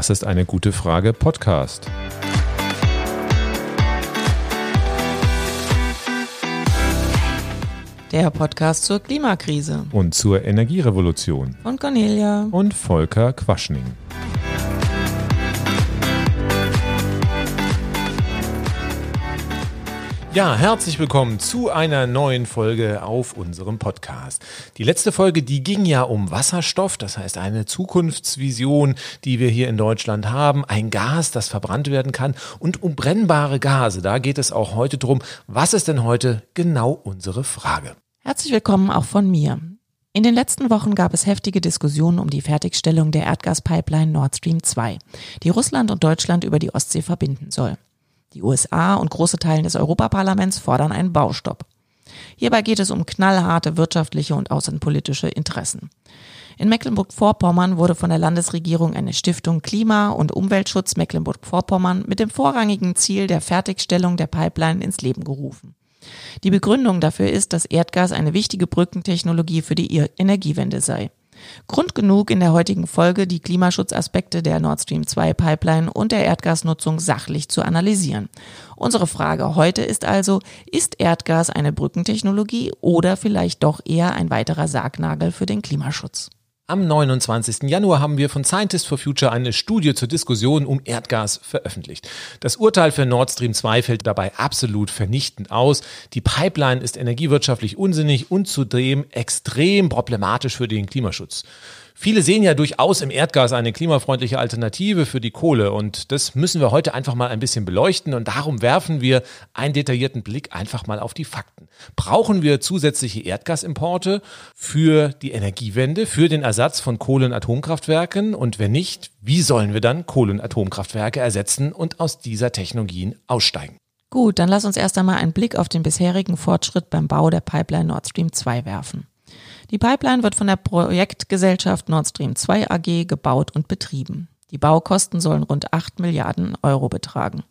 Das ist eine gute Frage Podcast. Der Podcast zur Klimakrise. Und zur Energierevolution. Von Cornelia. Und Volker Quaschning. Ja, herzlich willkommen zu einer neuen Folge auf unserem Podcast. Die letzte Folge, die ging ja um Wasserstoff, das heißt eine Zukunftsvision, die wir hier in Deutschland haben, ein Gas, das verbrannt werden kann und um brennbare Gase. Da geht es auch heute drum. Was ist denn heute genau unsere Frage? Herzlich willkommen auch von mir. In den letzten Wochen gab es heftige Diskussionen um die Fertigstellung der Erdgaspipeline Nord Stream 2, die Russland und Deutschland über die Ostsee verbinden soll. Die USA und große Teile des Europaparlaments fordern einen Baustopp. Hierbei geht es um knallharte wirtschaftliche und außenpolitische Interessen. In Mecklenburg-Vorpommern wurde von der Landesregierung eine Stiftung Klima- und Umweltschutz Mecklenburg-Vorpommern mit dem vorrangigen Ziel der Fertigstellung der Pipeline ins Leben gerufen. Die Begründung dafür ist, dass Erdgas eine wichtige Brückentechnologie für die Energiewende sei. Grund genug in der heutigen Folge, die Klimaschutzaspekte der Nord Stream 2 Pipeline und der Erdgasnutzung sachlich zu analysieren. Unsere Frage heute ist also, ist Erdgas eine Brückentechnologie oder vielleicht doch eher ein weiterer Sargnagel für den Klimaschutz? Am 29. Januar haben wir von Scientists for Future eine Studie zur Diskussion um Erdgas veröffentlicht. Das Urteil für Nord Stream 2 fällt dabei absolut vernichtend aus. Die Pipeline ist energiewirtschaftlich unsinnig und zudem extrem problematisch für den Klimaschutz. Viele sehen ja durchaus im Erdgas eine klimafreundliche Alternative für die Kohle und das müssen wir heute einfach mal ein bisschen beleuchten und darum werfen wir einen detaillierten Blick einfach mal auf die Fakten. Brauchen wir zusätzliche Erdgasimporte für die Energiewende, für den Ersatz von Kohle- und Atomkraftwerken und wenn nicht, wie sollen wir dann Kohle- und Atomkraftwerke ersetzen und aus dieser Technologien aussteigen? Gut, dann lass uns erst einmal einen Blick auf den bisherigen Fortschritt beim Bau der Pipeline Nord Stream 2 werfen. Die Pipeline wird von der Projektgesellschaft Nord Stream 2 AG gebaut und betrieben. Die Baukosten sollen rund 8 Milliarden Euro betragen.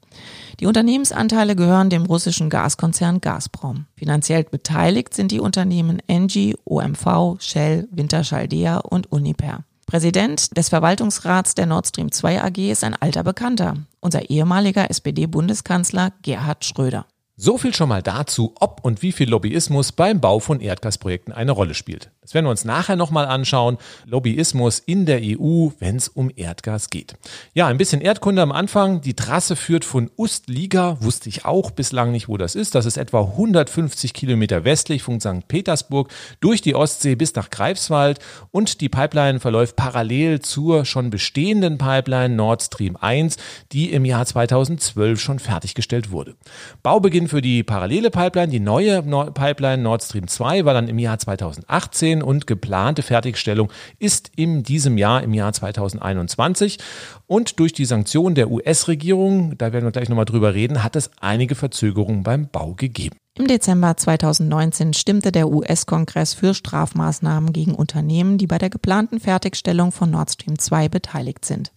Die Unternehmensanteile gehören dem russischen Gaskonzern Gazprom. Finanziell beteiligt sind die Unternehmen Engie, OMV, Shell, Wintershall und Uniper. Präsident des Verwaltungsrats der Nord Stream 2 AG ist ein alter Bekannter, unser ehemaliger SPD-Bundeskanzler Gerhard Schröder. So viel schon mal dazu, ob und wie viel Lobbyismus beim Bau von Erdgasprojekten eine Rolle spielt. Das werden wir uns nachher nochmal anschauen. Lobbyismus in der EU, wenn es um Erdgas geht. Ja, ein bisschen Erdkunde am Anfang. Die Trasse führt von Ustliga, wusste ich auch bislang nicht, wo das ist. Das ist etwa 150 Kilometer westlich von St. Petersburg durch die Ostsee bis nach Greifswald und die Pipeline verläuft parallel zur schon bestehenden Pipeline Nord Stream 1, die im Jahr 2012 schon fertiggestellt wurde. Baubeginn für die parallele Pipeline, die neue Pipeline Nord Stream 2 war dann im Jahr 2018 und geplante Fertigstellung ist in diesem Jahr, im Jahr 2021. Und durch die Sanktionen der US-Regierung, da werden wir gleich nochmal drüber reden, hat es einige Verzögerungen beim Bau gegeben. Im Dezember 2019 stimmte der US-Kongress für Strafmaßnahmen gegen Unternehmen, die bei der geplanten Fertigstellung von Nord Stream 2 beteiligt sind.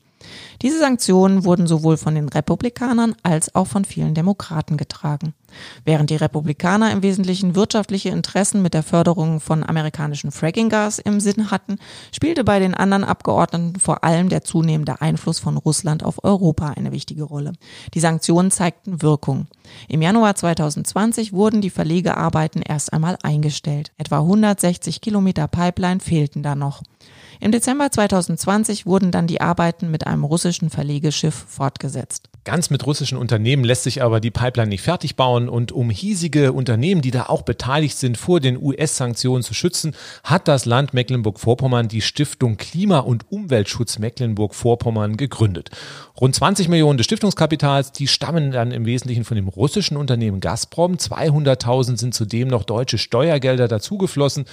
Diese Sanktionen wurden sowohl von den Republikanern als auch von vielen Demokraten getragen. Während die Republikaner im Wesentlichen wirtschaftliche Interessen mit der Förderung von amerikanischen Frackinggas im Sinn hatten, spielte bei den anderen Abgeordneten vor allem der zunehmende Einfluss von Russland auf Europa eine wichtige Rolle. Die Sanktionen zeigten Wirkung. Im Januar 2020 wurden die Verlegearbeiten erst einmal eingestellt. Etwa 160 Kilometer Pipeline fehlten da noch. Im Dezember 2020 wurden dann die Arbeiten mit einem russischen Verlegeschiff fortgesetzt. Ganz mit russischen Unternehmen lässt sich aber die Pipeline nicht fertig bauen und um hiesige Unternehmen, die da auch beteiligt sind, vor den US-Sanktionen zu schützen, hat das Land Mecklenburg-Vorpommern die Stiftung Klima- und Umweltschutz Mecklenburg-Vorpommern gegründet. Rund 20 Millionen des Stiftungskapitals, die stammen dann im Wesentlichen von dem russischen Unternehmen Gazprom. 200.000 sind zudem noch deutsche Steuergelder dazugeflossen.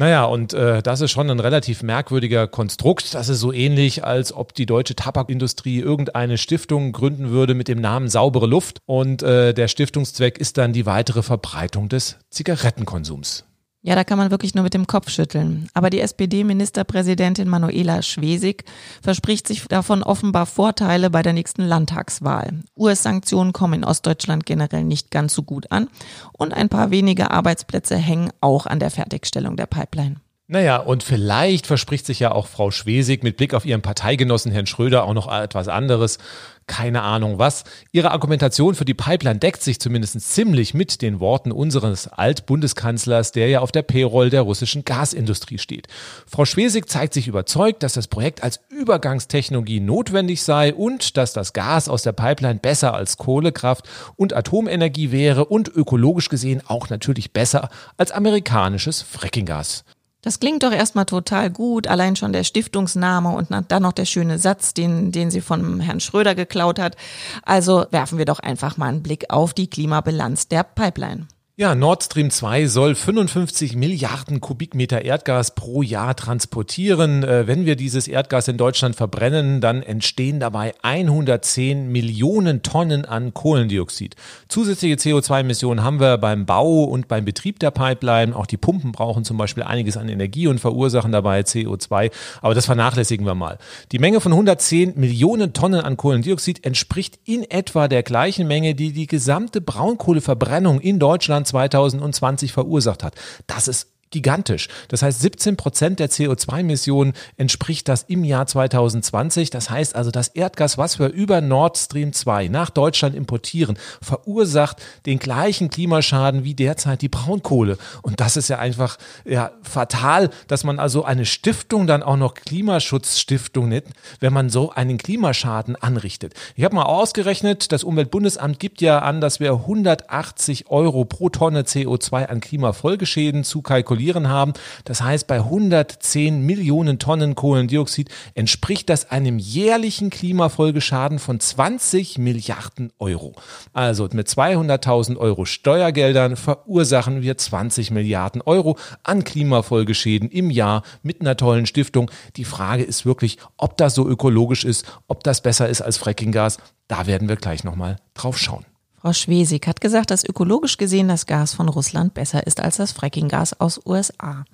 Naja, und äh, das ist schon ein relativ merkwürdiger Konstrukt. Das ist so ähnlich, als ob die deutsche Tabakindustrie irgendeine Stiftung gründen würde mit dem Namen Saubere Luft. Und äh, der Stiftungszweck ist dann die weitere Verbreitung des Zigarettenkonsums. Ja, da kann man wirklich nur mit dem Kopf schütteln. Aber die SPD-Ministerpräsidentin Manuela Schwesig verspricht sich davon offenbar Vorteile bei der nächsten Landtagswahl. US-Sanktionen kommen in Ostdeutschland generell nicht ganz so gut an und ein paar wenige Arbeitsplätze hängen auch an der Fertigstellung der Pipeline. Naja, und vielleicht verspricht sich ja auch Frau Schwesig mit Blick auf ihren Parteigenossen Herrn Schröder auch noch etwas anderes keine Ahnung was. Ihre Argumentation für die Pipeline deckt sich zumindest ziemlich mit den Worten unseres Altbundeskanzlers, der ja auf der Payroll der russischen Gasindustrie steht. Frau Schwesig zeigt sich überzeugt, dass das Projekt als Übergangstechnologie notwendig sei und dass das Gas aus der Pipeline besser als Kohlekraft und Atomenergie wäre und ökologisch gesehen auch natürlich besser als amerikanisches Frackinggas. Das klingt doch erstmal total gut, allein schon der Stiftungsname und dann noch der schöne Satz, den, den sie von Herrn Schröder geklaut hat. Also werfen wir doch einfach mal einen Blick auf die Klimabilanz der Pipeline. Ja, Nord Stream 2 soll 55 Milliarden Kubikmeter Erdgas pro Jahr transportieren. Äh, wenn wir dieses Erdgas in Deutschland verbrennen, dann entstehen dabei 110 Millionen Tonnen an Kohlendioxid. Zusätzliche CO2-Emissionen haben wir beim Bau und beim Betrieb der Pipeline. Auch die Pumpen brauchen zum Beispiel einiges an Energie und verursachen dabei CO2. Aber das vernachlässigen wir mal. Die Menge von 110 Millionen Tonnen an Kohlendioxid entspricht in etwa der gleichen Menge, die die gesamte Braunkohleverbrennung in Deutschland 2020 verursacht hat. Das ist gigantisch. Das heißt, 17 Prozent der CO2-Emissionen entspricht das im Jahr 2020. Das heißt also, das Erdgas, was wir über Nord Stream 2 nach Deutschland importieren, verursacht den gleichen Klimaschaden wie derzeit die Braunkohle. Und das ist ja einfach ja, fatal, dass man also eine Stiftung dann auch noch Klimaschutzstiftung nennt, wenn man so einen Klimaschaden anrichtet. Ich habe mal ausgerechnet, das Umweltbundesamt gibt ja an, dass wir 180 Euro pro Tonne CO2 an Klimafolgeschäden zu kalkulieren haben. Das heißt, bei 110 Millionen Tonnen Kohlendioxid entspricht das einem jährlichen Klimafolgeschaden von 20 Milliarden Euro. Also mit 200.000 Euro Steuergeldern verursachen wir 20 Milliarden Euro an Klimafolgeschäden im Jahr mit einer tollen Stiftung. Die Frage ist wirklich, ob das so ökologisch ist, ob das besser ist als Frackinggas. Da werden wir gleich nochmal drauf schauen. Frau Schwesig hat gesagt, dass ökologisch gesehen das Gas von Russland besser ist als das Frackinggas aus USA.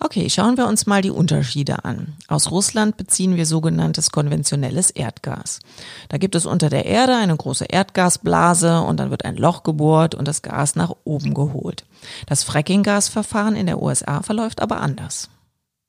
Okay, schauen wir uns mal die Unterschiede an. Aus Russland beziehen wir sogenanntes konventionelles Erdgas. Da gibt es unter der Erde eine große Erdgasblase und dann wird ein Loch gebohrt und das Gas nach oben geholt. Das Frackinggasverfahren in der USA verläuft aber anders.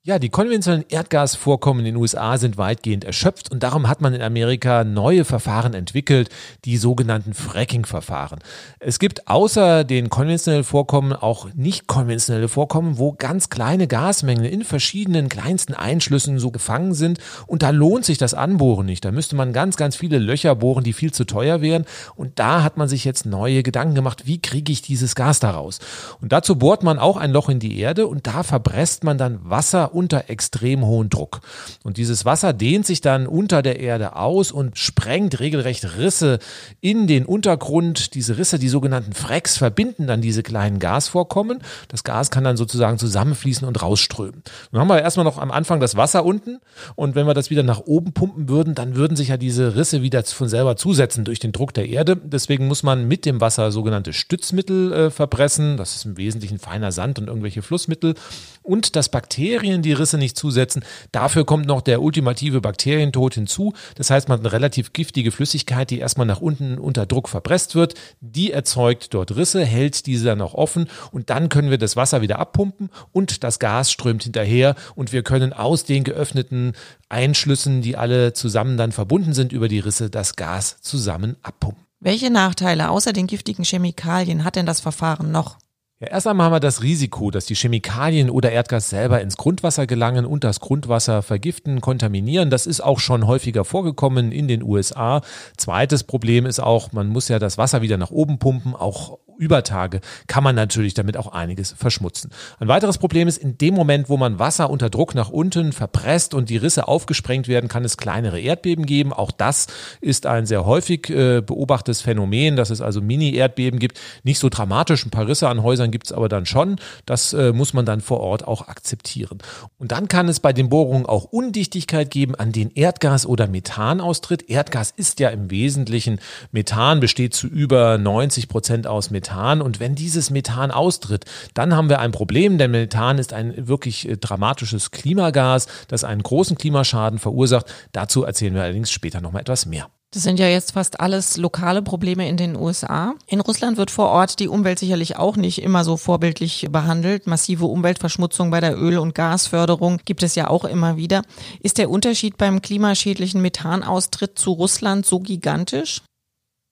Ja, die konventionellen Erdgasvorkommen in den USA sind weitgehend erschöpft und darum hat man in Amerika neue Verfahren entwickelt, die sogenannten Fracking-Verfahren. Es gibt außer den konventionellen Vorkommen auch nicht konventionelle Vorkommen, wo ganz kleine Gasmengen in verschiedenen kleinsten Einschlüssen so gefangen sind und da lohnt sich das Anbohren nicht. Da müsste man ganz, ganz viele Löcher bohren, die viel zu teuer wären und da hat man sich jetzt neue Gedanken gemacht, wie kriege ich dieses Gas da raus? Und dazu bohrt man auch ein Loch in die Erde und da verpresst man dann Wasser unter extrem hohen Druck. Und dieses Wasser dehnt sich dann unter der Erde aus und sprengt regelrecht Risse in den Untergrund. Diese Risse, die sogenannten Frecks, verbinden dann diese kleinen Gasvorkommen. Das Gas kann dann sozusagen zusammenfließen und rausströmen. Nun haben wir erstmal noch am Anfang das Wasser unten und wenn wir das wieder nach oben pumpen würden, dann würden sich ja diese Risse wieder von selber zusetzen durch den Druck der Erde. Deswegen muss man mit dem Wasser sogenannte Stützmittel äh, verpressen. Das ist im Wesentlichen feiner Sand und irgendwelche Flussmittel. Und dass Bakterien die Risse nicht zusetzen. Dafür kommt noch der ultimative Bakterientod hinzu. Das heißt, man hat eine relativ giftige Flüssigkeit, die erstmal nach unten unter Druck verpresst wird. Die erzeugt dort Risse, hält diese dann auch offen und dann können wir das Wasser wieder abpumpen und das Gas strömt hinterher und wir können aus den geöffneten Einschlüssen, die alle zusammen dann verbunden sind über die Risse, das Gas zusammen abpumpen. Welche Nachteile außer den giftigen Chemikalien hat denn das Verfahren noch? Ja, erst einmal haben wir das Risiko, dass die Chemikalien oder Erdgas selber ins Grundwasser gelangen und das Grundwasser vergiften, kontaminieren. Das ist auch schon häufiger vorgekommen in den USA. Zweites Problem ist auch, man muss ja das Wasser wieder nach oben pumpen. Auch über Tage kann man natürlich damit auch einiges verschmutzen. Ein weiteres Problem ist, in dem Moment, wo man Wasser unter Druck nach unten verpresst und die Risse aufgesprengt werden, kann es kleinere Erdbeben geben. Auch das ist ein sehr häufig äh, beobachtetes Phänomen, dass es also Mini-Erdbeben gibt. Nicht so dramatisch, ein paar Risse an Häusern gibt es aber dann schon. Das äh, muss man dann vor Ort auch akzeptieren. Und dann kann es bei den Bohrungen auch Undichtigkeit geben, an den Erdgas oder Methan austritt. Erdgas ist ja im Wesentlichen Methan, besteht zu über 90 Prozent aus Methan. Methan. Und wenn dieses Methan austritt, dann haben wir ein Problem, denn Methan ist ein wirklich äh, dramatisches Klimagas, das einen großen Klimaschaden verursacht. Dazu erzählen wir allerdings später nochmal etwas mehr. Das sind ja jetzt fast alles lokale Probleme in den USA. In Russland wird vor Ort die Umwelt sicherlich auch nicht immer so vorbildlich behandelt. Massive Umweltverschmutzung bei der Öl- und Gasförderung gibt es ja auch immer wieder. Ist der Unterschied beim klimaschädlichen Methanaustritt zu Russland so gigantisch?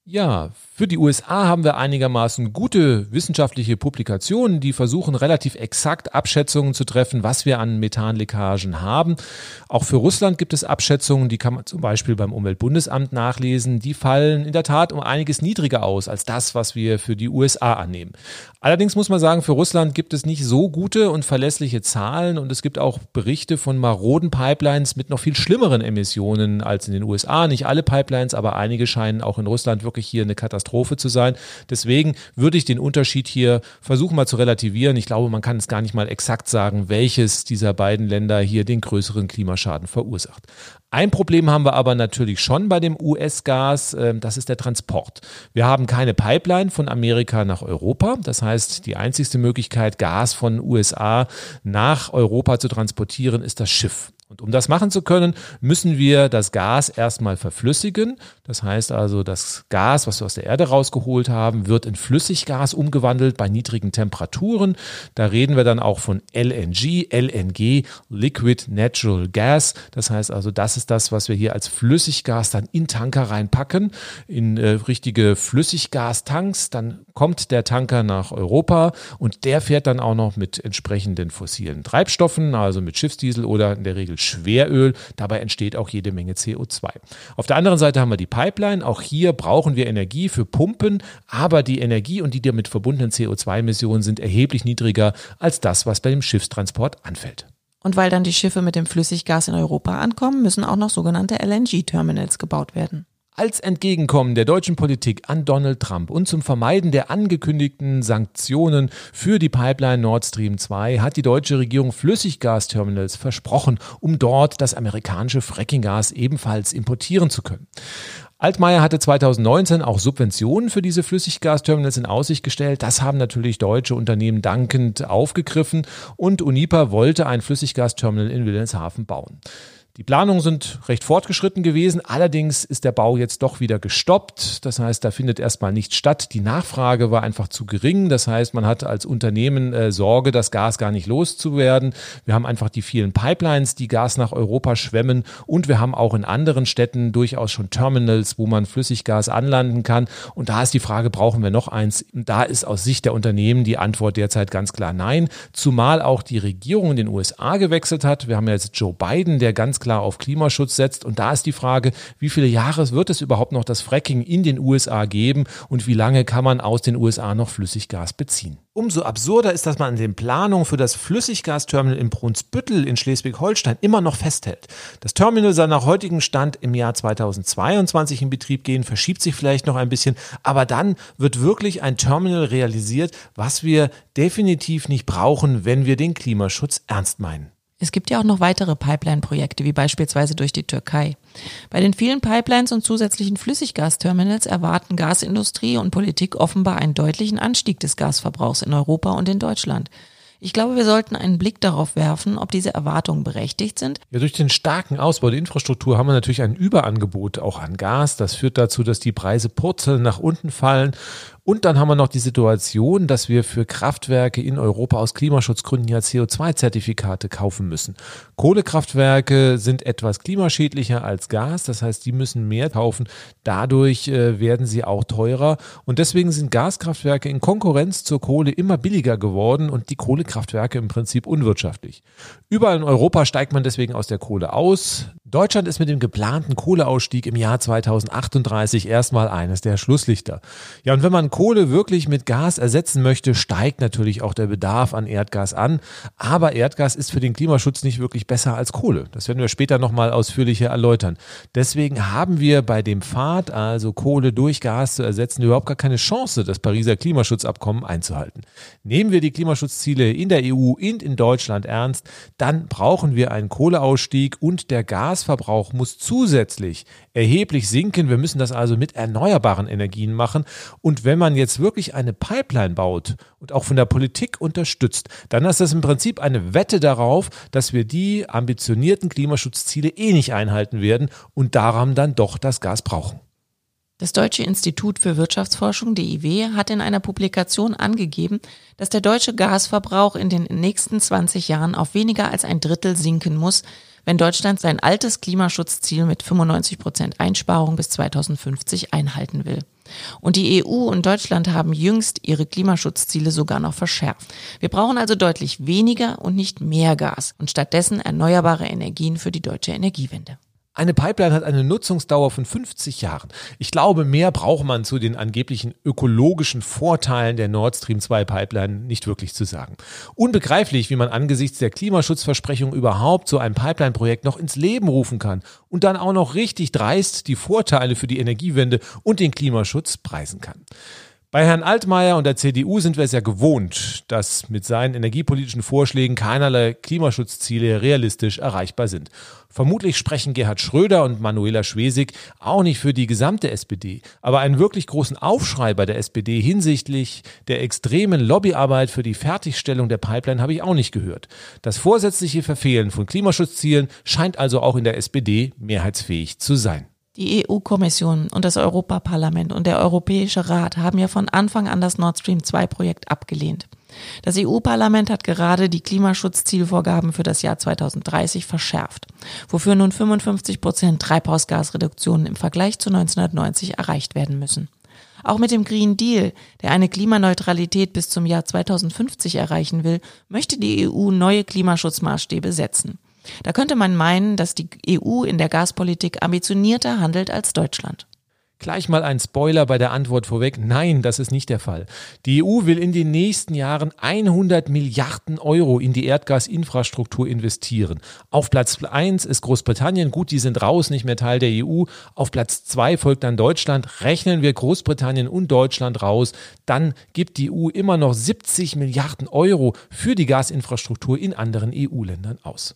Ja, für die USA haben wir einigermaßen gute wissenschaftliche Publikationen, die versuchen relativ exakt Abschätzungen zu treffen, was wir an Methanleckagen haben. Auch für Russland gibt es Abschätzungen, die kann man zum Beispiel beim Umweltbundesamt nachlesen. Die fallen in der Tat um einiges niedriger aus als das, was wir für die USA annehmen. Allerdings muss man sagen, für Russland gibt es nicht so gute und verlässliche Zahlen und es gibt auch Berichte von maroden Pipelines mit noch viel schlimmeren Emissionen als in den USA. Nicht alle Pipelines, aber einige scheinen auch in Russland wirklich hier eine Katastrophe Katastrophe zu sein. Deswegen würde ich den Unterschied hier versuchen mal zu relativieren. Ich glaube, man kann es gar nicht mal exakt sagen, welches dieser beiden Länder hier den größeren Klimaschaden verursacht. Ein Problem haben wir aber natürlich schon bei dem US-Gas, ähm, das ist der Transport. Wir haben keine Pipeline von Amerika nach Europa. Das heißt, die einzigste Möglichkeit, Gas von USA nach Europa zu transportieren, ist das Schiff. Und um das machen zu können, müssen wir das Gas erstmal verflüssigen. Das heißt also, das Gas, was wir aus der Erde rausgeholt haben, wird in Flüssiggas umgewandelt bei niedrigen Temperaturen. Da reden wir dann auch von LNG, LNG, Liquid Natural Gas. Das heißt also, das ist das, was wir hier als Flüssiggas dann in Tanker reinpacken, in äh, richtige Flüssiggastanks. Dann kommt der Tanker nach Europa und der fährt dann auch noch mit entsprechenden fossilen Treibstoffen, also mit Schiffsdiesel oder in der Regel Beispiel Schweröl. Dabei entsteht auch jede Menge CO2. Auf der anderen Seite haben wir die Pipeline. Auch hier brauchen wir Energie für Pumpen, aber die Energie und die damit verbundenen CO2-Emissionen sind erheblich niedriger als das, was bei dem Schiffstransport anfällt. Und weil dann die Schiffe mit dem Flüssiggas in Europa ankommen, müssen auch noch sogenannte LNG-Terminals gebaut werden. Als Entgegenkommen der deutschen Politik an Donald Trump und zum Vermeiden der angekündigten Sanktionen für die Pipeline Nord Stream 2 hat die deutsche Regierung Flüssiggasterminals versprochen, um dort das amerikanische Frackinggas ebenfalls importieren zu können. Altmaier hatte 2019 auch Subventionen für diese Flüssiggasterminals in Aussicht gestellt. Das haben natürlich deutsche Unternehmen dankend aufgegriffen und Unipa wollte ein Flüssiggasterminal in Wilhelmshaven bauen. Die Planungen sind recht fortgeschritten gewesen, allerdings ist der Bau jetzt doch wieder gestoppt. Das heißt, da findet erstmal nichts statt. Die Nachfrage war einfach zu gering. Das heißt, man hat als Unternehmen äh, Sorge, das Gas gar nicht loszuwerden. Wir haben einfach die vielen Pipelines, die Gas nach Europa schwemmen und wir haben auch in anderen Städten durchaus schon Terminals, wo man Flüssiggas anlanden kann. Und da ist die Frage, brauchen wir noch eins? Da ist aus Sicht der Unternehmen die Antwort derzeit ganz klar nein. Zumal auch die Regierung in den USA gewechselt hat. Wir haben ja jetzt Joe Biden, der ganz klar auf Klimaschutz setzt. Und da ist die Frage, wie viele Jahre wird es überhaupt noch das Fracking in den USA geben und wie lange kann man aus den USA noch Flüssiggas beziehen? Umso absurder ist, dass man an den Planungen für das Flüssiggasterminal in Brunsbüttel in Schleswig-Holstein immer noch festhält. Das Terminal soll nach heutigem Stand im Jahr 2022 in Betrieb gehen, verschiebt sich vielleicht noch ein bisschen, aber dann wird wirklich ein Terminal realisiert, was wir definitiv nicht brauchen, wenn wir den Klimaschutz ernst meinen. Es gibt ja auch noch weitere Pipeline-Projekte, wie beispielsweise durch die Türkei. Bei den vielen Pipelines und zusätzlichen Flüssiggasterminals erwarten Gasindustrie und Politik offenbar einen deutlichen Anstieg des Gasverbrauchs in Europa und in Deutschland. Ich glaube, wir sollten einen Blick darauf werfen, ob diese Erwartungen berechtigt sind. Ja, durch den starken Ausbau der Infrastruktur haben wir natürlich ein Überangebot auch an Gas. Das führt dazu, dass die Preise purzeln nach unten fallen und dann haben wir noch die Situation, dass wir für Kraftwerke in Europa aus Klimaschutzgründen ja CO2-Zertifikate kaufen müssen. Kohlekraftwerke sind etwas klimaschädlicher als Gas, das heißt, die müssen mehr kaufen. Dadurch äh, werden sie auch teurer. Und deswegen sind Gaskraftwerke in Konkurrenz zur Kohle immer billiger geworden und die Kohlekraftwerke im Prinzip unwirtschaftlich. Überall in Europa steigt man deswegen aus der Kohle aus. Deutschland ist mit dem geplanten Kohleausstieg im Jahr 2038 erstmal eines der Schlusslichter. Ja, und wenn man Kohle wirklich mit Gas ersetzen möchte, steigt natürlich auch der Bedarf an Erdgas an. Aber Erdgas ist für den Klimaschutz nicht wirklich besser als Kohle. Das werden wir später nochmal ausführlicher erläutern. Deswegen haben wir bei dem Pfad, also Kohle durch Gas zu ersetzen, überhaupt gar keine Chance, das Pariser Klimaschutzabkommen einzuhalten. Nehmen wir die Klimaschutzziele in der EU und in Deutschland ernst, dann brauchen wir einen Kohleausstieg und der Gasverbrauch muss zusätzlich erheblich sinken. Wir müssen das also mit erneuerbaren Energien machen. Und wenn man man jetzt wirklich eine Pipeline baut und auch von der Politik unterstützt, dann ist das im Prinzip eine Wette darauf, dass wir die ambitionierten Klimaschutzziele eh nicht einhalten werden und daran dann doch das Gas brauchen. Das Deutsche Institut für Wirtschaftsforschung DIW hat in einer Publikation angegeben, dass der deutsche Gasverbrauch in den nächsten 20 Jahren auf weniger als ein Drittel sinken muss, wenn Deutschland sein altes Klimaschutzziel mit 95 Prozent Einsparung bis 2050 einhalten will. Und die EU und Deutschland haben jüngst ihre Klimaschutzziele sogar noch verschärft. Wir brauchen also deutlich weniger und nicht mehr Gas und stattdessen erneuerbare Energien für die deutsche Energiewende. Eine Pipeline hat eine Nutzungsdauer von 50 Jahren. Ich glaube, mehr braucht man zu den angeblichen ökologischen Vorteilen der Nord Stream 2 Pipeline nicht wirklich zu sagen. Unbegreiflich, wie man angesichts der Klimaschutzversprechung überhaupt so ein Pipeline-Projekt noch ins Leben rufen kann und dann auch noch richtig dreist die Vorteile für die Energiewende und den Klimaschutz preisen kann. Bei Herrn Altmaier und der CDU sind wir es ja gewohnt, dass mit seinen energiepolitischen Vorschlägen keinerlei Klimaschutzziele realistisch erreichbar sind. Vermutlich sprechen Gerhard Schröder und Manuela Schwesig auch nicht für die gesamte SPD, aber einen wirklich großen Aufschrei bei der SPD hinsichtlich der extremen Lobbyarbeit für die Fertigstellung der Pipeline habe ich auch nicht gehört. Das vorsätzliche Verfehlen von Klimaschutzzielen scheint also auch in der SPD mehrheitsfähig zu sein. Die EU-Kommission und das Europaparlament und der Europäische Rat haben ja von Anfang an das Nord Stream 2 Projekt abgelehnt. Das EU-Parlament hat gerade die Klimaschutzzielvorgaben für das Jahr 2030 verschärft, wofür nun 55 Prozent Treibhausgasreduktionen im Vergleich zu 1990 erreicht werden müssen. Auch mit dem Green Deal, der eine Klimaneutralität bis zum Jahr 2050 erreichen will, möchte die EU neue Klimaschutzmaßstäbe setzen. Da könnte man meinen, dass die EU in der Gaspolitik ambitionierter handelt als Deutschland. Gleich mal ein Spoiler bei der Antwort vorweg. Nein, das ist nicht der Fall. Die EU will in den nächsten Jahren 100 Milliarden Euro in die Erdgasinfrastruktur investieren. Auf Platz 1 ist Großbritannien. Gut, die sind raus, nicht mehr Teil der EU. Auf Platz 2 folgt dann Deutschland. Rechnen wir Großbritannien und Deutschland raus, dann gibt die EU immer noch 70 Milliarden Euro für die Gasinfrastruktur in anderen EU-Ländern aus.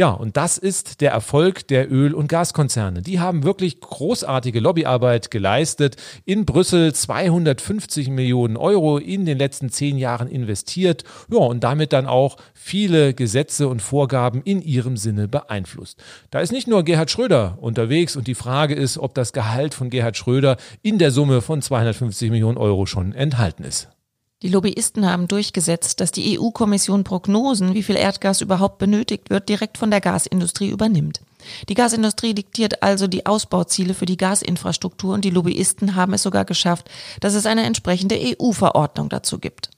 Ja, und das ist der Erfolg der Öl- und Gaskonzerne. Die haben wirklich großartige Lobbyarbeit geleistet, in Brüssel 250 Millionen Euro in den letzten zehn Jahren investiert, ja, und damit dann auch viele Gesetze und Vorgaben in ihrem Sinne beeinflusst. Da ist nicht nur Gerhard Schröder unterwegs und die Frage ist, ob das Gehalt von Gerhard Schröder in der Summe von 250 Millionen Euro schon enthalten ist. Die Lobbyisten haben durchgesetzt, dass die EU-Kommission Prognosen, wie viel Erdgas überhaupt benötigt wird, direkt von der Gasindustrie übernimmt. Die Gasindustrie diktiert also die Ausbauziele für die Gasinfrastruktur und die Lobbyisten haben es sogar geschafft, dass es eine entsprechende EU-Verordnung dazu gibt.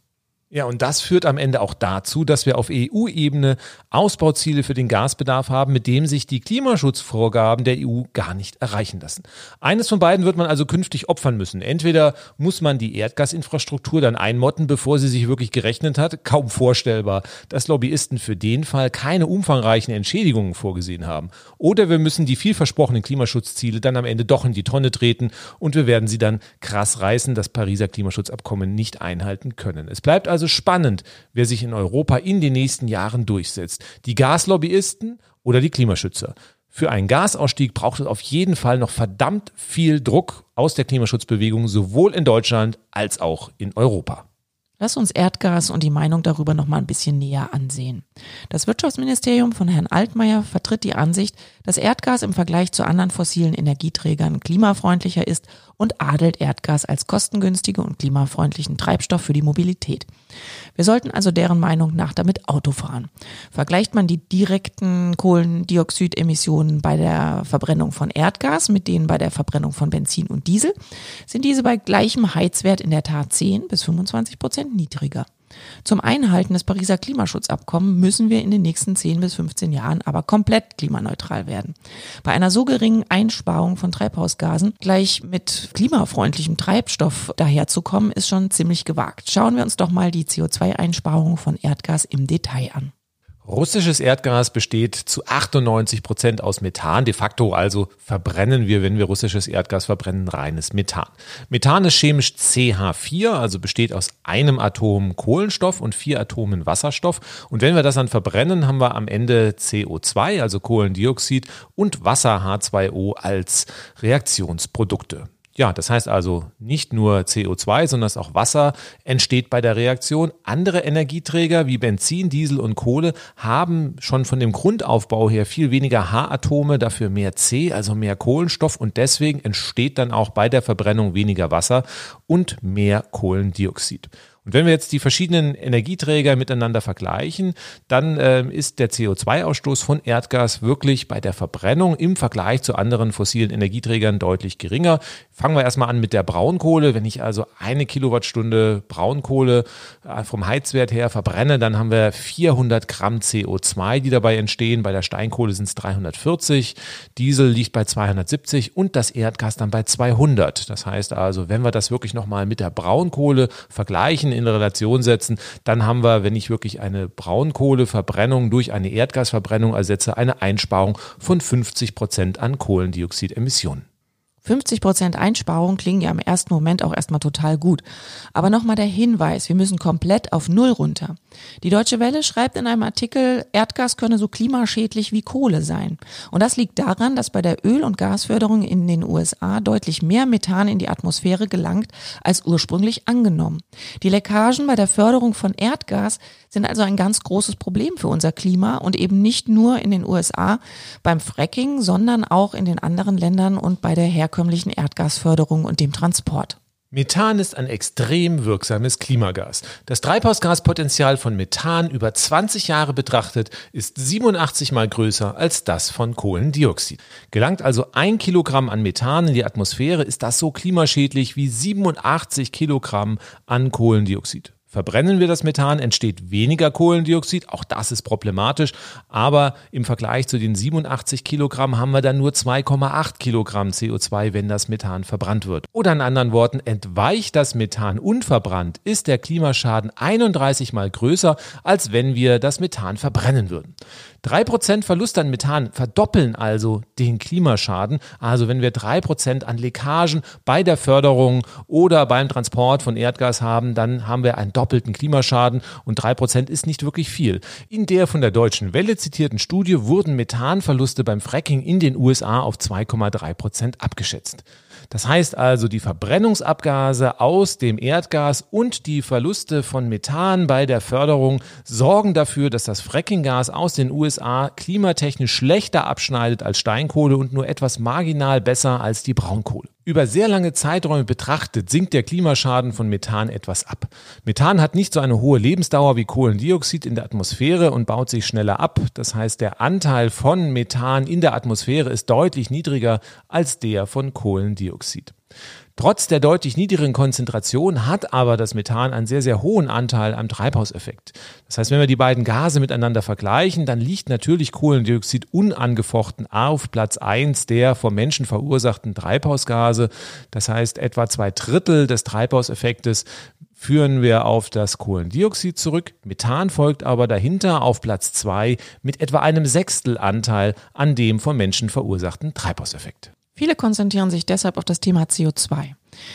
Ja, und das führt am Ende auch dazu, dass wir auf EU-Ebene Ausbauziele für den Gasbedarf haben, mit dem sich die Klimaschutzvorgaben der EU gar nicht erreichen lassen. Eines von beiden wird man also künftig opfern müssen. Entweder muss man die Erdgasinfrastruktur dann einmotten, bevor sie sich wirklich gerechnet hat, kaum vorstellbar, dass Lobbyisten für den Fall keine umfangreichen Entschädigungen vorgesehen haben. Oder wir müssen die vielversprochenen Klimaschutzziele dann am Ende doch in die Tonne treten und wir werden sie dann krass reißen, das Pariser Klimaschutzabkommen nicht einhalten können. Es bleibt also also spannend, wer sich in Europa in den nächsten Jahren durchsetzt. Die Gaslobbyisten oder die Klimaschützer. Für einen Gasausstieg braucht es auf jeden Fall noch verdammt viel Druck aus der Klimaschutzbewegung, sowohl in Deutschland als auch in Europa. Lass uns Erdgas und die Meinung darüber noch mal ein bisschen näher ansehen. Das Wirtschaftsministerium von Herrn Altmaier vertritt die Ansicht, dass Erdgas im Vergleich zu anderen fossilen Energieträgern klimafreundlicher ist und adelt Erdgas als kostengünstigen und klimafreundlichen Treibstoff für die Mobilität. Wir sollten also deren Meinung nach damit Auto fahren. Vergleicht man die direkten Kohlendioxidemissionen bei der Verbrennung von Erdgas mit denen bei der Verbrennung von Benzin und Diesel, sind diese bei gleichem Heizwert in der Tat 10 bis 25 Prozent niedriger. Zum Einhalten des Pariser Klimaschutzabkommens müssen wir in den nächsten 10 bis 15 Jahren aber komplett klimaneutral werden. Bei einer so geringen Einsparung von Treibhausgasen gleich mit klimafreundlichem Treibstoff daherzukommen, ist schon ziemlich gewagt. Schauen wir uns doch mal die CO2-Einsparung von Erdgas im Detail an. Russisches Erdgas besteht zu 98 Prozent aus Methan. De facto also verbrennen wir, wenn wir russisches Erdgas verbrennen, reines Methan. Methan ist chemisch CH4, also besteht aus einem Atom Kohlenstoff und vier Atomen Wasserstoff. Und wenn wir das dann verbrennen, haben wir am Ende CO2, also Kohlendioxid und Wasser H2O als Reaktionsprodukte. Ja, das heißt also nicht nur CO2, sondern auch Wasser entsteht bei der Reaktion. Andere Energieträger wie Benzin, Diesel und Kohle haben schon von dem Grundaufbau her viel weniger H-Atome, dafür mehr C, also mehr Kohlenstoff und deswegen entsteht dann auch bei der Verbrennung weniger Wasser und mehr Kohlendioxid. Und wenn wir jetzt die verschiedenen Energieträger miteinander vergleichen, dann äh, ist der CO2-Ausstoß von Erdgas wirklich bei der Verbrennung im Vergleich zu anderen fossilen Energieträgern deutlich geringer. Fangen wir erstmal an mit der Braunkohle. Wenn ich also eine Kilowattstunde Braunkohle äh, vom Heizwert her verbrenne, dann haben wir 400 Gramm CO2, die dabei entstehen. Bei der Steinkohle sind es 340, Diesel liegt bei 270 und das Erdgas dann bei 200. Das heißt also, wenn wir das wirklich nochmal mit der Braunkohle vergleichen, in Relation setzen, dann haben wir, wenn ich wirklich eine Braunkohleverbrennung durch eine Erdgasverbrennung ersetze, eine Einsparung von 50 Prozent an Kohlendioxidemissionen. 50 Prozent Einsparung klingen ja im ersten Moment auch erstmal total gut. Aber nochmal der Hinweis, wir müssen komplett auf Null runter. Die Deutsche Welle schreibt in einem Artikel, Erdgas könne so klimaschädlich wie Kohle sein. Und das liegt daran, dass bei der Öl- und Gasförderung in den USA deutlich mehr Methan in die Atmosphäre gelangt als ursprünglich angenommen. Die Leckagen bei der Förderung von Erdgas sind also ein ganz großes Problem für unser Klima und eben nicht nur in den USA beim Fracking, sondern auch in den anderen Ländern und bei der herkömmlichen Erdgasförderung und dem Transport. Methan ist ein extrem wirksames Klimagas. Das Treibhausgaspotenzial von Methan über 20 Jahre betrachtet ist 87 mal größer als das von Kohlendioxid. Gelangt also ein Kilogramm an Methan in die Atmosphäre, ist das so klimaschädlich wie 87 Kilogramm an Kohlendioxid. Verbrennen wir das Methan, entsteht weniger Kohlendioxid. Auch das ist problematisch. Aber im Vergleich zu den 87 Kilogramm haben wir dann nur 2,8 Kilogramm CO2, wenn das Methan verbrannt wird. Oder in anderen Worten, entweicht das Methan unverbrannt, ist der Klimaschaden 31 mal größer, als wenn wir das Methan verbrennen würden. Drei Prozent Verlust an Methan verdoppeln also den Klimaschaden. Also wenn wir drei Prozent an Leckagen bei der Förderung oder beim Transport von Erdgas haben, dann haben wir einen doppelten Klimaschaden und drei Prozent ist nicht wirklich viel. In der von der Deutschen Welle zitierten Studie wurden Methanverluste beim Fracking in den USA auf 2,3 Prozent abgeschätzt. Das heißt also, die Verbrennungsabgase aus dem Erdgas und die Verluste von Methan bei der Förderung sorgen dafür, dass das Frackinggas aus den USA klimatechnisch schlechter abschneidet als Steinkohle und nur etwas marginal besser als die Braunkohle. Über sehr lange Zeiträume betrachtet sinkt der Klimaschaden von Methan etwas ab. Methan hat nicht so eine hohe Lebensdauer wie Kohlendioxid in der Atmosphäre und baut sich schneller ab. Das heißt, der Anteil von Methan in der Atmosphäre ist deutlich niedriger als der von Kohlendioxid. Trotz der deutlich niedrigen Konzentration hat aber das Methan einen sehr, sehr hohen Anteil am Treibhauseffekt. Das heißt, wenn wir die beiden Gase miteinander vergleichen, dann liegt natürlich Kohlendioxid unangefochten auf Platz eins der vom Menschen verursachten Treibhausgase. Das heißt, etwa zwei Drittel des Treibhauseffektes führen wir auf das Kohlendioxid zurück. Methan folgt aber dahinter auf Platz zwei mit etwa einem Sechstelanteil an dem vom Menschen verursachten Treibhauseffekt. Viele konzentrieren sich deshalb auf das Thema CO2.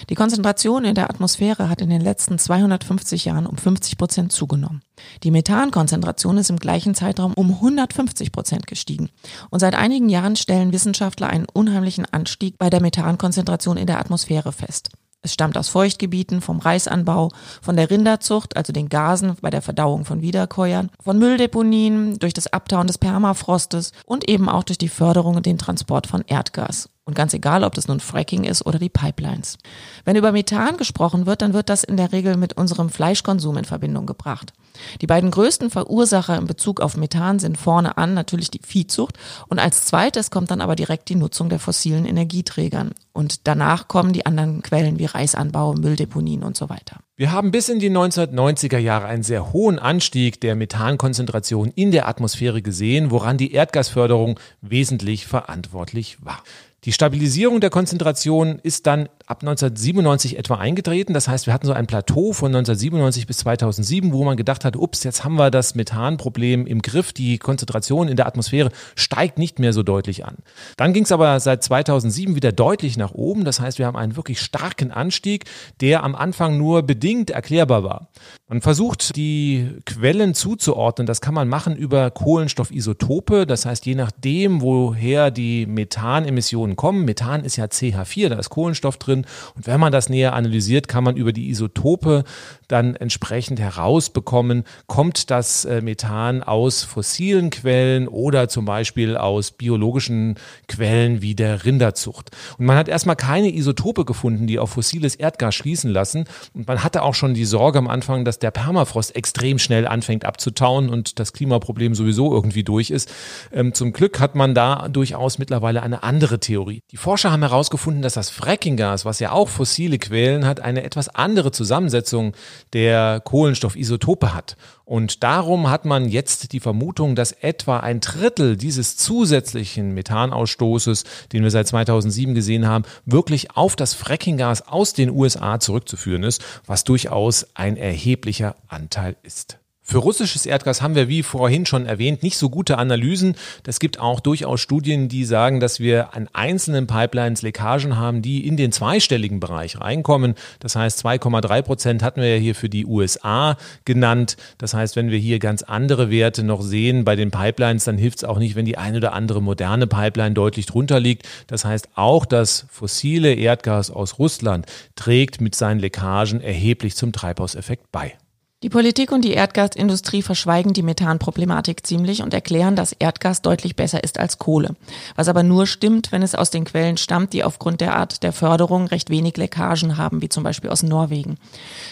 Die Konzentration in der Atmosphäre hat in den letzten 250 Jahren um 50 Prozent zugenommen. Die Methankonzentration ist im gleichen Zeitraum um 150 Prozent gestiegen. Und seit einigen Jahren stellen Wissenschaftler einen unheimlichen Anstieg bei der Methankonzentration in der Atmosphäre fest. Es stammt aus Feuchtgebieten, vom Reisanbau, von der Rinderzucht, also den Gasen bei der Verdauung von Wiederkäuern, von Mülldeponien, durch das Abtauen des Permafrostes und eben auch durch die Förderung und den Transport von Erdgas. Und ganz egal, ob das nun Fracking ist oder die Pipelines. Wenn über Methan gesprochen wird, dann wird das in der Regel mit unserem Fleischkonsum in Verbindung gebracht. Die beiden größten Verursacher in Bezug auf Methan sind vorne an natürlich die Viehzucht und als zweites kommt dann aber direkt die Nutzung der fossilen Energieträgern. Und danach kommen die anderen Quellen wie Reisanbau, Mülldeponien und so weiter. Wir haben bis in die 1990er Jahre einen sehr hohen Anstieg der Methankonzentration in der Atmosphäre gesehen, woran die Erdgasförderung wesentlich verantwortlich war. Die Stabilisierung der Konzentration ist dann ab 1997 etwa eingetreten. Das heißt, wir hatten so ein Plateau von 1997 bis 2007, wo man gedacht hat, ups, jetzt haben wir das Methanproblem im Griff. Die Konzentration in der Atmosphäre steigt nicht mehr so deutlich an. Dann ging es aber seit 2007 wieder deutlich nach oben. Das heißt, wir haben einen wirklich starken Anstieg, der am Anfang nur bedingt erklärbar war. Man versucht, die Quellen zuzuordnen. Das kann man machen über Kohlenstoffisotope. Das heißt, je nachdem, woher die Methanemissionen kommen, Methan ist ja CH4, da ist Kohlenstoff drin, drin. Und wenn man das näher analysiert, kann man über die Isotope dann entsprechend herausbekommen, kommt das äh, Methan aus fossilen Quellen oder zum Beispiel aus biologischen Quellen wie der Rinderzucht. Und man hat erstmal keine Isotope gefunden, die auf fossiles Erdgas schließen lassen. Und man hatte auch schon die Sorge am Anfang, dass der Permafrost extrem schnell anfängt abzutauen und das Klimaproblem sowieso irgendwie durch ist. Ähm, zum Glück hat man da durchaus mittlerweile eine andere Theorie. Die Forscher haben herausgefunden, dass das Frackinggas, was ja auch fossile Quellen hat, eine etwas andere Zusammensetzung der Kohlenstoffisotope hat. Und darum hat man jetzt die Vermutung, dass etwa ein Drittel dieses zusätzlichen Methanausstoßes, den wir seit 2007 gesehen haben, wirklich auf das Frackinggas aus den USA zurückzuführen ist, was durchaus ein erheblicher Anteil ist. Für russisches Erdgas haben wir, wie vorhin schon erwähnt, nicht so gute Analysen. Es gibt auch durchaus Studien, die sagen, dass wir an einzelnen Pipelines Leckagen haben, die in den zweistelligen Bereich reinkommen. Das heißt, 2,3 Prozent hatten wir ja hier für die USA genannt. Das heißt, wenn wir hier ganz andere Werte noch sehen bei den Pipelines, dann hilft es auch nicht, wenn die eine oder andere moderne Pipeline deutlich drunter liegt. Das heißt, auch das fossile Erdgas aus Russland trägt mit seinen Leckagen erheblich zum Treibhauseffekt bei. Die Politik und die Erdgasindustrie verschweigen die Methanproblematik ziemlich und erklären, dass Erdgas deutlich besser ist als Kohle. Was aber nur stimmt, wenn es aus den Quellen stammt, die aufgrund der Art der Förderung recht wenig Leckagen haben, wie zum Beispiel aus Norwegen.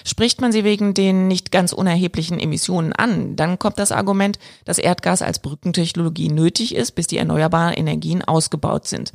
Spricht man sie wegen den nicht ganz unerheblichen Emissionen an, dann kommt das Argument, dass Erdgas als Brückentechnologie nötig ist, bis die erneuerbaren Energien ausgebaut sind.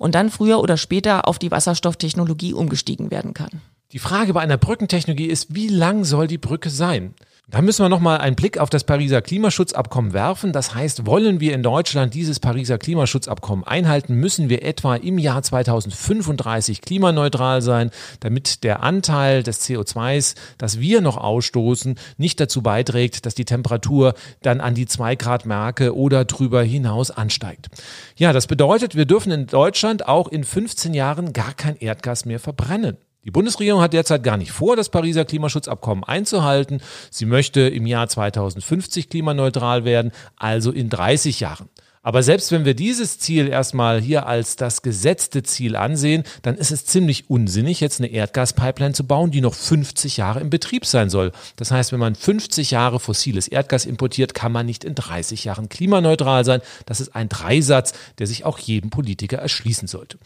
Und dann früher oder später auf die Wasserstofftechnologie umgestiegen werden kann. Die Frage bei einer Brückentechnologie ist, wie lang soll die Brücke sein? Da müssen wir nochmal einen Blick auf das Pariser Klimaschutzabkommen werfen. Das heißt, wollen wir in Deutschland dieses Pariser Klimaschutzabkommen einhalten, müssen wir etwa im Jahr 2035 klimaneutral sein, damit der Anteil des CO2s, das wir noch ausstoßen, nicht dazu beiträgt, dass die Temperatur dann an die 2 Grad Marke oder drüber hinaus ansteigt. Ja, das bedeutet, wir dürfen in Deutschland auch in 15 Jahren gar kein Erdgas mehr verbrennen. Die Bundesregierung hat derzeit gar nicht vor, das Pariser Klimaschutzabkommen einzuhalten. Sie möchte im Jahr 2050 klimaneutral werden, also in 30 Jahren. Aber selbst wenn wir dieses Ziel erstmal hier als das gesetzte Ziel ansehen, dann ist es ziemlich unsinnig, jetzt eine Erdgaspipeline zu bauen, die noch 50 Jahre im Betrieb sein soll. Das heißt, wenn man 50 Jahre fossiles Erdgas importiert, kann man nicht in 30 Jahren klimaneutral sein. Das ist ein Dreisatz, der sich auch jedem Politiker erschließen sollte.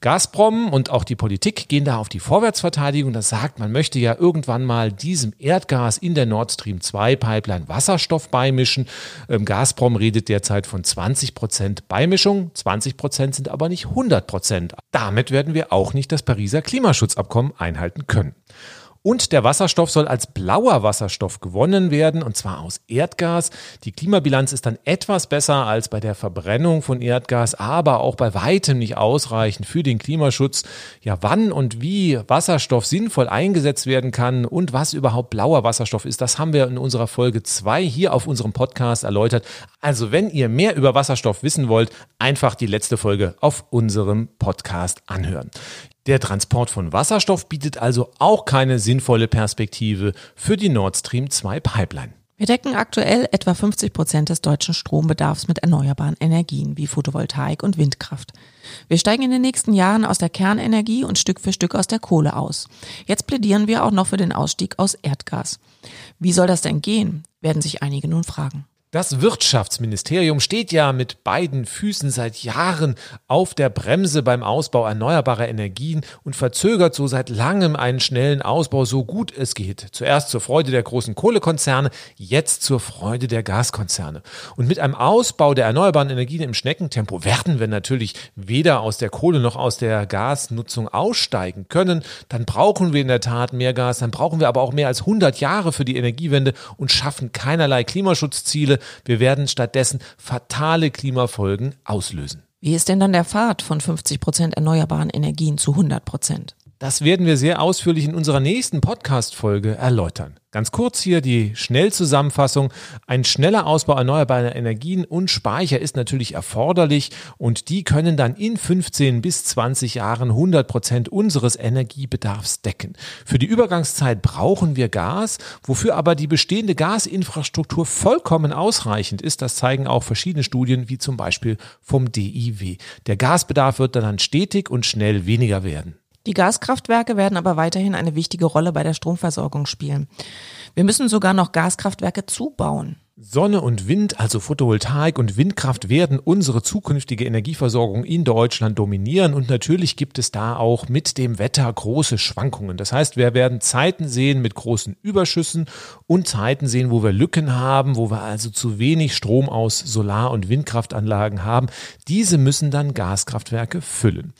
Gazprom und auch die Politik gehen da auf die Vorwärtsverteidigung. Das sagt, man möchte ja irgendwann mal diesem Erdgas in der Nord Stream 2 Pipeline Wasserstoff beimischen. Ähm, Gazprom redet derzeit von 20 20 Prozent Beimischung, 20 Prozent sind aber nicht 100 Prozent. Damit werden wir auch nicht das Pariser Klimaschutzabkommen einhalten können. Und der Wasserstoff soll als blauer Wasserstoff gewonnen werden, und zwar aus Erdgas. Die Klimabilanz ist dann etwas besser als bei der Verbrennung von Erdgas, aber auch bei weitem nicht ausreichend für den Klimaschutz. Ja, wann und wie Wasserstoff sinnvoll eingesetzt werden kann und was überhaupt blauer Wasserstoff ist, das haben wir in unserer Folge 2 hier auf unserem Podcast erläutert. Also wenn ihr mehr über Wasserstoff wissen wollt, einfach die letzte Folge auf unserem Podcast anhören. Der Transport von Wasserstoff bietet also auch keine sinnvolle Perspektive für die Nord Stream 2 Pipeline. Wir decken aktuell etwa 50 Prozent des deutschen Strombedarfs mit erneuerbaren Energien wie Photovoltaik und Windkraft. Wir steigen in den nächsten Jahren aus der Kernenergie und Stück für Stück aus der Kohle aus. Jetzt plädieren wir auch noch für den Ausstieg aus Erdgas. Wie soll das denn gehen, werden sich einige nun fragen. Das Wirtschaftsministerium steht ja mit beiden Füßen seit Jahren auf der Bremse beim Ausbau erneuerbarer Energien und verzögert so seit langem einen schnellen Ausbau so gut es geht. Zuerst zur Freude der großen Kohlekonzerne, jetzt zur Freude der Gaskonzerne. Und mit einem Ausbau der erneuerbaren Energien im Schneckentempo werden wir natürlich weder aus der Kohle noch aus der Gasnutzung aussteigen können. Dann brauchen wir in der Tat mehr Gas, dann brauchen wir aber auch mehr als 100 Jahre für die Energiewende und schaffen keinerlei Klimaschutzziele wir werden stattdessen fatale Klimafolgen auslösen. Wie ist denn dann der Pfad von 50 Prozent erneuerbaren Energien zu 100 Prozent? Das werden wir sehr ausführlich in unserer nächsten Podcast-Folge erläutern. Ganz kurz hier die Schnellzusammenfassung. Ein schneller Ausbau erneuerbarer Energien und Speicher ist natürlich erforderlich und die können dann in 15 bis 20 Jahren 100 Prozent unseres Energiebedarfs decken. Für die Übergangszeit brauchen wir Gas, wofür aber die bestehende Gasinfrastruktur vollkommen ausreichend ist. Das zeigen auch verschiedene Studien, wie zum Beispiel vom DIW. Der Gasbedarf wird dann stetig und schnell weniger werden. Die Gaskraftwerke werden aber weiterhin eine wichtige Rolle bei der Stromversorgung spielen. Wir müssen sogar noch Gaskraftwerke zubauen. Sonne und Wind, also Photovoltaik und Windkraft werden unsere zukünftige Energieversorgung in Deutschland dominieren und natürlich gibt es da auch mit dem Wetter große Schwankungen. Das heißt, wir werden Zeiten sehen mit großen Überschüssen und Zeiten sehen, wo wir Lücken haben, wo wir also zu wenig Strom aus Solar- und Windkraftanlagen haben. Diese müssen dann Gaskraftwerke füllen.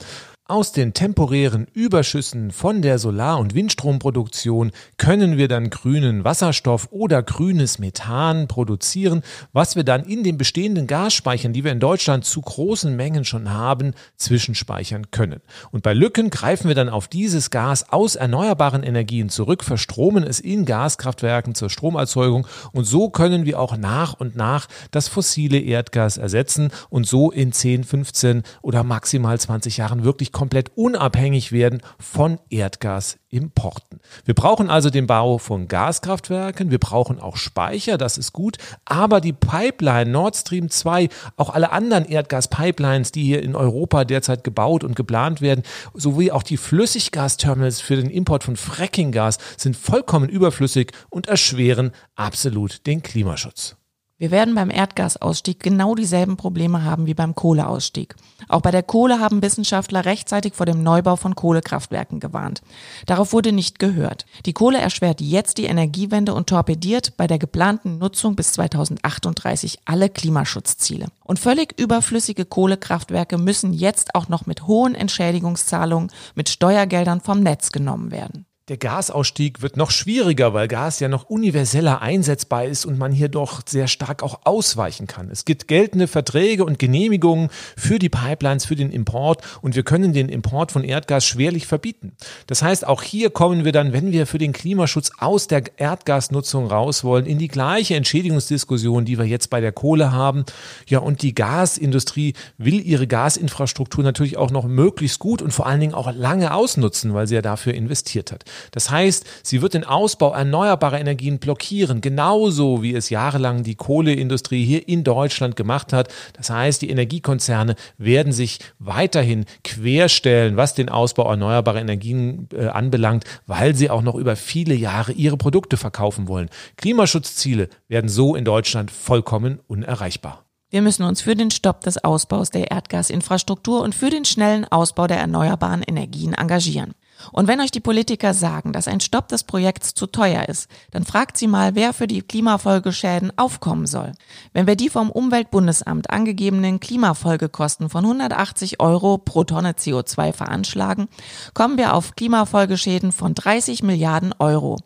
Aus den temporären Überschüssen von der Solar- und Windstromproduktion können wir dann grünen Wasserstoff oder grünes Methan produzieren, was wir dann in den bestehenden Gasspeichern, die wir in Deutschland zu großen Mengen schon haben, zwischenspeichern können. Und bei Lücken greifen wir dann auf dieses Gas aus erneuerbaren Energien zurück, verstromen es in Gaskraftwerken zur Stromerzeugung und so können wir auch nach und nach das fossile Erdgas ersetzen und so in 10, 15 oder maximal 20 Jahren wirklich komplett unabhängig werden von Erdgasimporten. Wir brauchen also den Bau von Gaskraftwerken, wir brauchen auch Speicher, das ist gut, aber die Pipeline Nord Stream 2, auch alle anderen Erdgaspipelines, die hier in Europa derzeit gebaut und geplant werden, sowie auch die Flüssiggasterminals für den Import von Frackinggas sind vollkommen überflüssig und erschweren absolut den Klimaschutz. Wir werden beim Erdgasausstieg genau dieselben Probleme haben wie beim Kohleausstieg. Auch bei der Kohle haben Wissenschaftler rechtzeitig vor dem Neubau von Kohlekraftwerken gewarnt. Darauf wurde nicht gehört. Die Kohle erschwert jetzt die Energiewende und torpediert bei der geplanten Nutzung bis 2038 alle Klimaschutzziele. Und völlig überflüssige Kohlekraftwerke müssen jetzt auch noch mit hohen Entschädigungszahlungen mit Steuergeldern vom Netz genommen werden. Der Gasausstieg wird noch schwieriger, weil Gas ja noch universeller einsetzbar ist und man hier doch sehr stark auch ausweichen kann. Es gibt geltende Verträge und Genehmigungen für die Pipelines, für den Import und wir können den Import von Erdgas schwerlich verbieten. Das heißt, auch hier kommen wir dann, wenn wir für den Klimaschutz aus der Erdgasnutzung raus wollen, in die gleiche Entschädigungsdiskussion, die wir jetzt bei der Kohle haben. Ja, und die Gasindustrie will ihre Gasinfrastruktur natürlich auch noch möglichst gut und vor allen Dingen auch lange ausnutzen, weil sie ja dafür investiert hat. Das heißt, sie wird den Ausbau erneuerbarer Energien blockieren, genauso wie es jahrelang die Kohleindustrie hier in Deutschland gemacht hat. Das heißt, die Energiekonzerne werden sich weiterhin querstellen, was den Ausbau erneuerbarer Energien äh, anbelangt, weil sie auch noch über viele Jahre ihre Produkte verkaufen wollen. Klimaschutzziele werden so in Deutschland vollkommen unerreichbar. Wir müssen uns für den Stopp des Ausbaus der Erdgasinfrastruktur und für den schnellen Ausbau der erneuerbaren Energien engagieren. Und wenn euch die Politiker sagen, dass ein Stopp des Projekts zu teuer ist, dann fragt sie mal, wer für die Klimafolgeschäden aufkommen soll. Wenn wir die vom Umweltbundesamt angegebenen Klimafolgekosten von 180 Euro pro Tonne CO2 veranschlagen, kommen wir auf Klimafolgeschäden von 30 Milliarden Euro,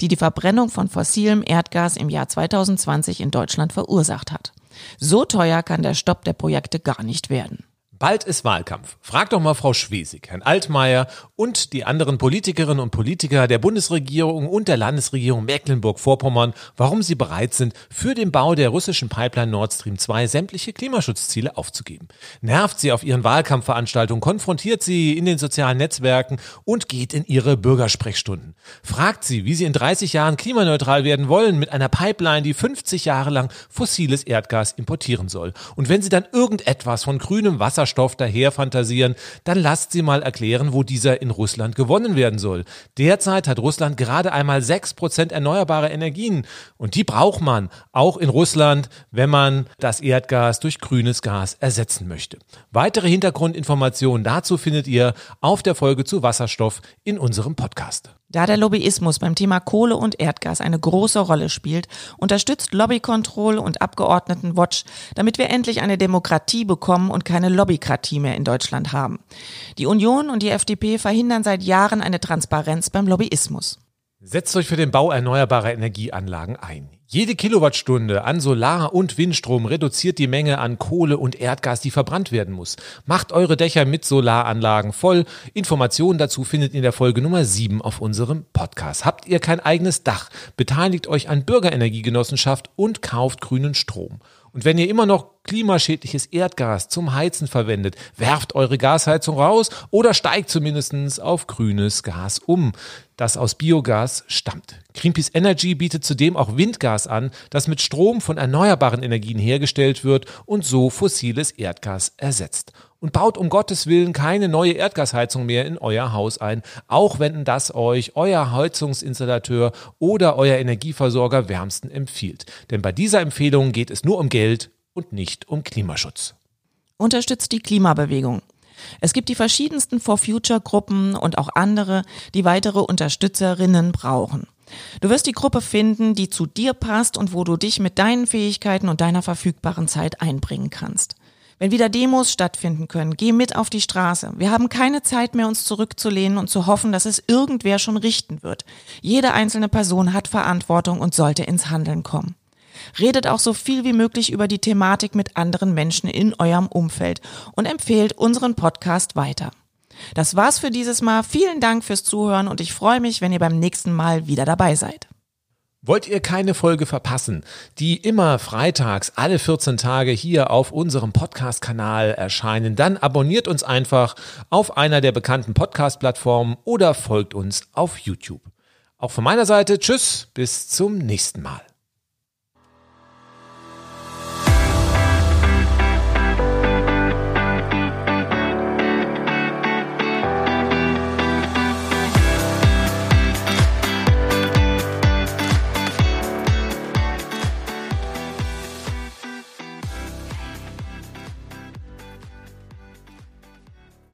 die die Verbrennung von fossilem Erdgas im Jahr 2020 in Deutschland verursacht hat. So teuer kann der Stopp der Projekte gar nicht werden. Bald ist Wahlkampf. Frag doch mal Frau Schwesig, Herrn Altmaier und die anderen Politikerinnen und Politiker der Bundesregierung und der Landesregierung Mecklenburg-Vorpommern, warum sie bereit sind, für den Bau der russischen Pipeline Nord Stream 2 sämtliche Klimaschutzziele aufzugeben. Nervt sie auf ihren Wahlkampfveranstaltungen, konfrontiert sie in den sozialen Netzwerken und geht in ihre Bürgersprechstunden. Fragt sie, wie sie in 30 Jahren klimaneutral werden wollen mit einer Pipeline, die 50 Jahre lang fossiles Erdgas importieren soll. Und wenn sie dann irgendetwas von grünem Wasser Wasserstoff daher fantasieren, dann lasst sie mal erklären, wo dieser in Russland gewonnen werden soll. Derzeit hat Russland gerade einmal sechs Prozent erneuerbare Energien und die braucht man auch in Russland, wenn man das Erdgas durch grünes Gas ersetzen möchte. Weitere Hintergrundinformationen dazu findet ihr auf der Folge zu Wasserstoff in unserem Podcast. Da der Lobbyismus beim Thema Kohle und Erdgas eine große Rolle spielt, unterstützt Lobbykontroll und Abgeordnetenwatch, damit wir endlich eine Demokratie bekommen und keine Lobbykratie mehr in Deutschland haben. Die Union und die FDP verhindern seit Jahren eine Transparenz beim Lobbyismus. Setzt euch für den Bau erneuerbarer Energieanlagen ein. Jede Kilowattstunde an Solar- und Windstrom reduziert die Menge an Kohle und Erdgas, die verbrannt werden muss. Macht eure Dächer mit Solaranlagen voll. Informationen dazu findet ihr in der Folge Nummer 7 auf unserem Podcast. Habt ihr kein eigenes Dach? Beteiligt euch an Bürgerenergiegenossenschaft und kauft grünen Strom. Und wenn ihr immer noch klimaschädliches Erdgas zum Heizen verwendet, werft eure Gasheizung raus oder steigt zumindest auf grünes Gas um, das aus Biogas stammt. Greenpeace Energy bietet zudem auch Windgas an, das mit Strom von erneuerbaren Energien hergestellt wird und so fossiles Erdgas ersetzt. Und baut um Gottes Willen keine neue Erdgasheizung mehr in euer Haus ein, auch wenn das euch euer Heizungsinstallateur oder euer Energieversorger wärmsten empfiehlt. Denn bei dieser Empfehlung geht es nur um Geld und nicht um Klimaschutz. Unterstützt die Klimabewegung. Es gibt die verschiedensten For Future Gruppen und auch andere, die weitere Unterstützerinnen brauchen. Du wirst die Gruppe finden, die zu dir passt und wo du dich mit deinen Fähigkeiten und deiner verfügbaren Zeit einbringen kannst. Wenn wieder Demos stattfinden können, geh mit auf die Straße. Wir haben keine Zeit mehr, uns zurückzulehnen und zu hoffen, dass es irgendwer schon richten wird. Jede einzelne Person hat Verantwortung und sollte ins Handeln kommen. Redet auch so viel wie möglich über die Thematik mit anderen Menschen in eurem Umfeld und empfehlt unseren Podcast weiter. Das war's für dieses Mal. Vielen Dank fürs Zuhören und ich freue mich, wenn ihr beim nächsten Mal wieder dabei seid. Wollt ihr keine Folge verpassen, die immer freitags alle 14 Tage hier auf unserem Podcast-Kanal erscheinen, dann abonniert uns einfach auf einer der bekannten Podcast-Plattformen oder folgt uns auf YouTube. Auch von meiner Seite, tschüss, bis zum nächsten Mal.